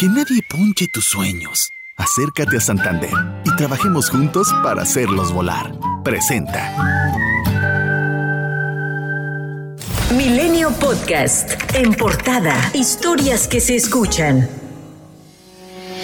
Que nadie ponche tus sueños. Acércate a Santander y trabajemos juntos para hacerlos volar. Presenta. Milenio Podcast. En portada. Historias que se escuchan.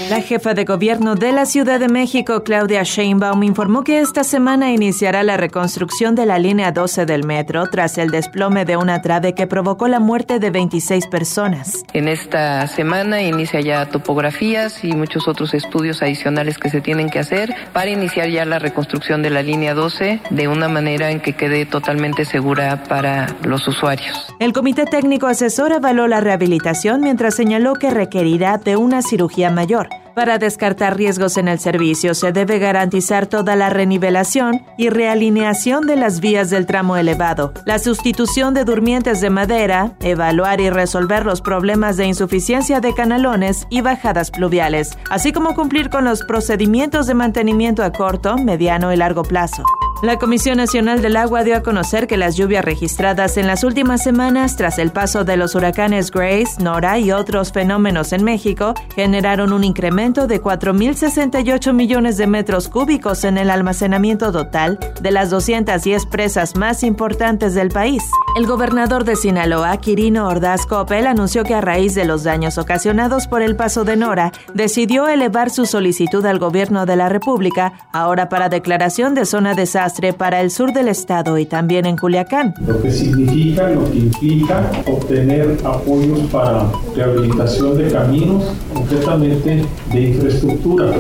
La jefa de gobierno de la Ciudad de México, Claudia Sheinbaum, informó que esta semana iniciará la reconstrucción de la línea 12 del metro tras el desplome de una trave que provocó la muerte de 26 personas. En esta semana inicia ya topografías y muchos otros estudios adicionales que se tienen que hacer para iniciar ya la reconstrucción de la línea 12 de una manera en que quede totalmente segura para los usuarios. El Comité Técnico Asesor avaló la rehabilitación mientras señaló que requerirá de una cirugía mayor. Para descartar riesgos en el servicio se debe garantizar toda la renivelación y realineación de las vías del tramo elevado, la sustitución de durmientes de madera, evaluar y resolver los problemas de insuficiencia de canalones y bajadas pluviales, así como cumplir con los procedimientos de mantenimiento a corto, mediano y largo plazo. La Comisión Nacional del Agua dio a conocer que las lluvias registradas en las últimas semanas tras el paso de los huracanes Grace, Nora y otros fenómenos en México generaron un incremento de 4.068 millones de metros cúbicos en el almacenamiento total de las 210 presas más importantes del país. El gobernador de Sinaloa, Quirino Ordaz Coppel, anunció que a raíz de los daños ocasionados por el paso de Nora, decidió elevar su solicitud al gobierno de la República, ahora para declaración de zona para el sur del estado y también en Culiacán. Lo que significa, lo que implica obtener apoyos para rehabilitación de caminos, concretamente de infraestructura.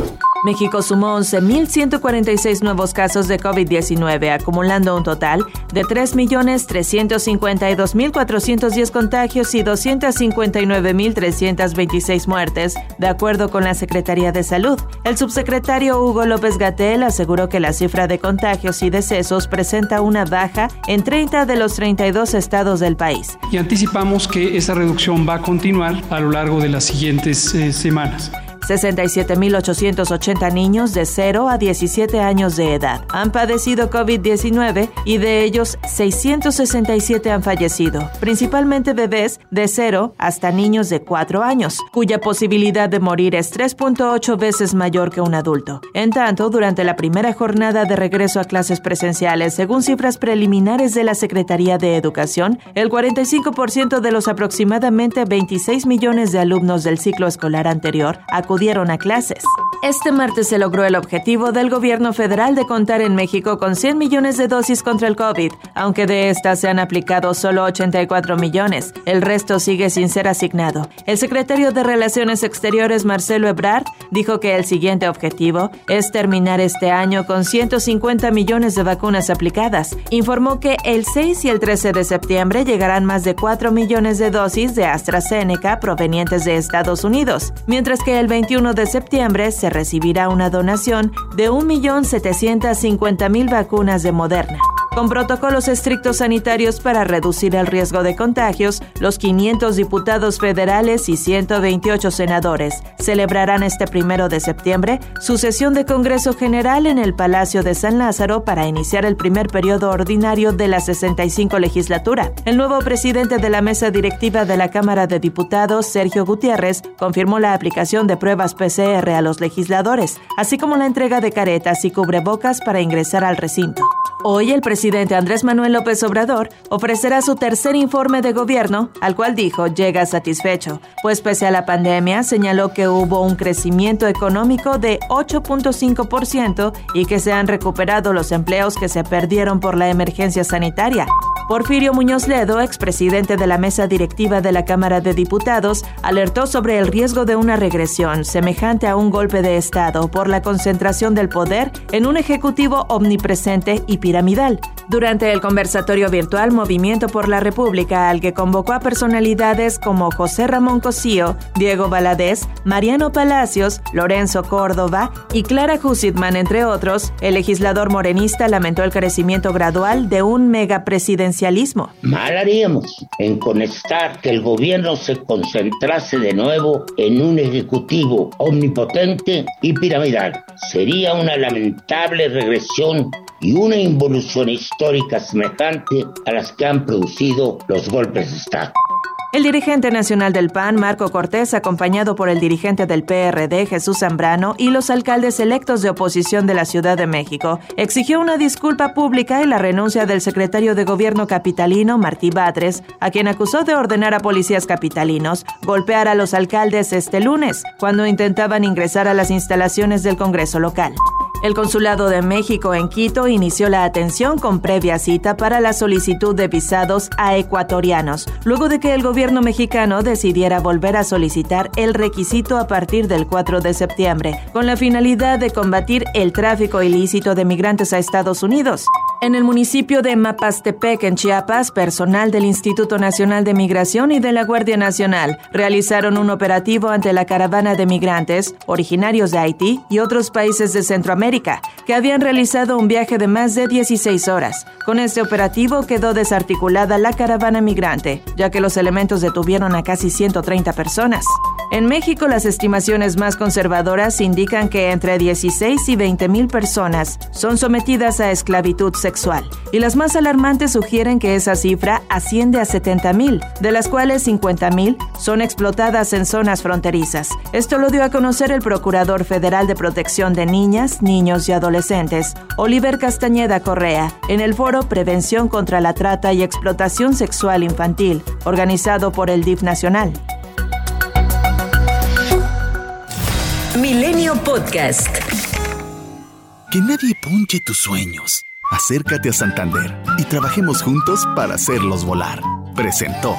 México sumó 11.146 nuevos casos de COVID-19, acumulando un total de 3.352.410 contagios y 259.326 muertes, de acuerdo con la Secretaría de Salud. El subsecretario Hugo López Gatel aseguró que la cifra de contagios y decesos presenta una baja en 30 de los 32 estados del país. Y anticipamos que esa reducción va a continuar a lo largo de las siguientes eh, semanas. 67.880 niños de 0 a 17 años de edad han padecido COVID-19 y de ellos 667 han fallecido, principalmente bebés de 0 hasta niños de 4 años, cuya posibilidad de morir es 3.8 veces mayor que un adulto. En tanto, durante la primera jornada de regreso a clases presenciales, según cifras preliminares de la Secretaría de Educación, el 45% de los aproximadamente 26 millones de alumnos del ciclo escolar anterior acudieron acudieron a clases. Este martes se logró el objetivo del gobierno federal de contar en México con 100 millones de dosis contra el COVID, aunque de estas se han aplicado solo 84 millones. El resto sigue sin ser asignado. El secretario de Relaciones Exteriores, Marcelo Ebrard, dijo que el siguiente objetivo es terminar este año con 150 millones de vacunas aplicadas. Informó que el 6 y el 13 de septiembre llegarán más de 4 millones de dosis de AstraZeneca provenientes de Estados Unidos, mientras que el 21 de septiembre se recibirá una donación de 1.750.000 vacunas de Moderna. Con protocolos estrictos sanitarios para reducir el riesgo de contagios, los 500 diputados federales y 128 senadores celebrarán este primero de septiembre su sesión de Congreso General en el Palacio de San Lázaro para iniciar el primer periodo ordinario de la 65 legislatura. El nuevo presidente de la mesa directiva de la Cámara de Diputados, Sergio Gutiérrez, confirmó la aplicación de pruebas PCR a los legisladores, así como la entrega de caretas y cubrebocas para ingresar al recinto. Hoy el presidente Andrés Manuel López Obrador ofrecerá su tercer informe de gobierno, al cual dijo llega satisfecho, pues pese a la pandemia señaló que hubo un crecimiento económico de 8.5% y que se han recuperado los empleos que se perdieron por la emergencia sanitaria. Porfirio Muñoz Ledo, expresidente de la mesa directiva de la Cámara de Diputados, alertó sobre el riesgo de una regresión semejante a un golpe de Estado por la concentración del poder en un ejecutivo omnipresente y piramidal. Durante el conversatorio virtual Movimiento por la República, al que convocó a personalidades como José Ramón Cosío, Diego Valadez, Mariano Palacios, Lorenzo Córdoba y Clara Husitman, entre otros, el legislador morenista lamentó el crecimiento gradual de un megapresidencialismo. Mal haríamos en conectar que el gobierno se concentrase de nuevo en un ejecutivo omnipotente y piramidal. Sería una lamentable regresión y una involución histórica semejante a las que han producido los golpes de Estado. El dirigente nacional del PAN, Marco Cortés, acompañado por el dirigente del PRD, Jesús Zambrano, y los alcaldes electos de oposición de la Ciudad de México, exigió una disculpa pública y la renuncia del secretario de gobierno capitalino, Martí Batres, a quien acusó de ordenar a policías capitalinos golpear a los alcaldes este lunes, cuando intentaban ingresar a las instalaciones del Congreso local. El Consulado de México en Quito inició la atención con previa cita para la solicitud de visados a ecuatorianos, luego de que el gobierno mexicano decidiera volver a solicitar el requisito a partir del 4 de septiembre, con la finalidad de combatir el tráfico ilícito de migrantes a Estados Unidos. En el municipio de Mapastepec, en Chiapas, personal del Instituto Nacional de Migración y de la Guardia Nacional realizaron un operativo ante la caravana de migrantes originarios de Haití y otros países de Centroamérica, que habían realizado un viaje de más de 16 horas. Con este operativo quedó desarticulada la caravana migrante, ya que los elementos detuvieron a casi 130 personas. En México, las estimaciones más conservadoras indican que entre 16 y 20 mil personas son sometidas a esclavitud sexual, y las más alarmantes sugieren que esa cifra asciende a 70 mil, de las cuales 50 mil son explotadas en zonas fronterizas. Esto lo dio a conocer el Procurador Federal de Protección de Niñas, Niños y Adolescentes, Oliver Castañeda Correa, en el foro Prevención contra la Trata y Explotación Sexual Infantil, organizado por el DIF Nacional. Milenio Podcast. Que nadie punche tus sueños. Acércate a Santander y trabajemos juntos para hacerlos volar. Presentó.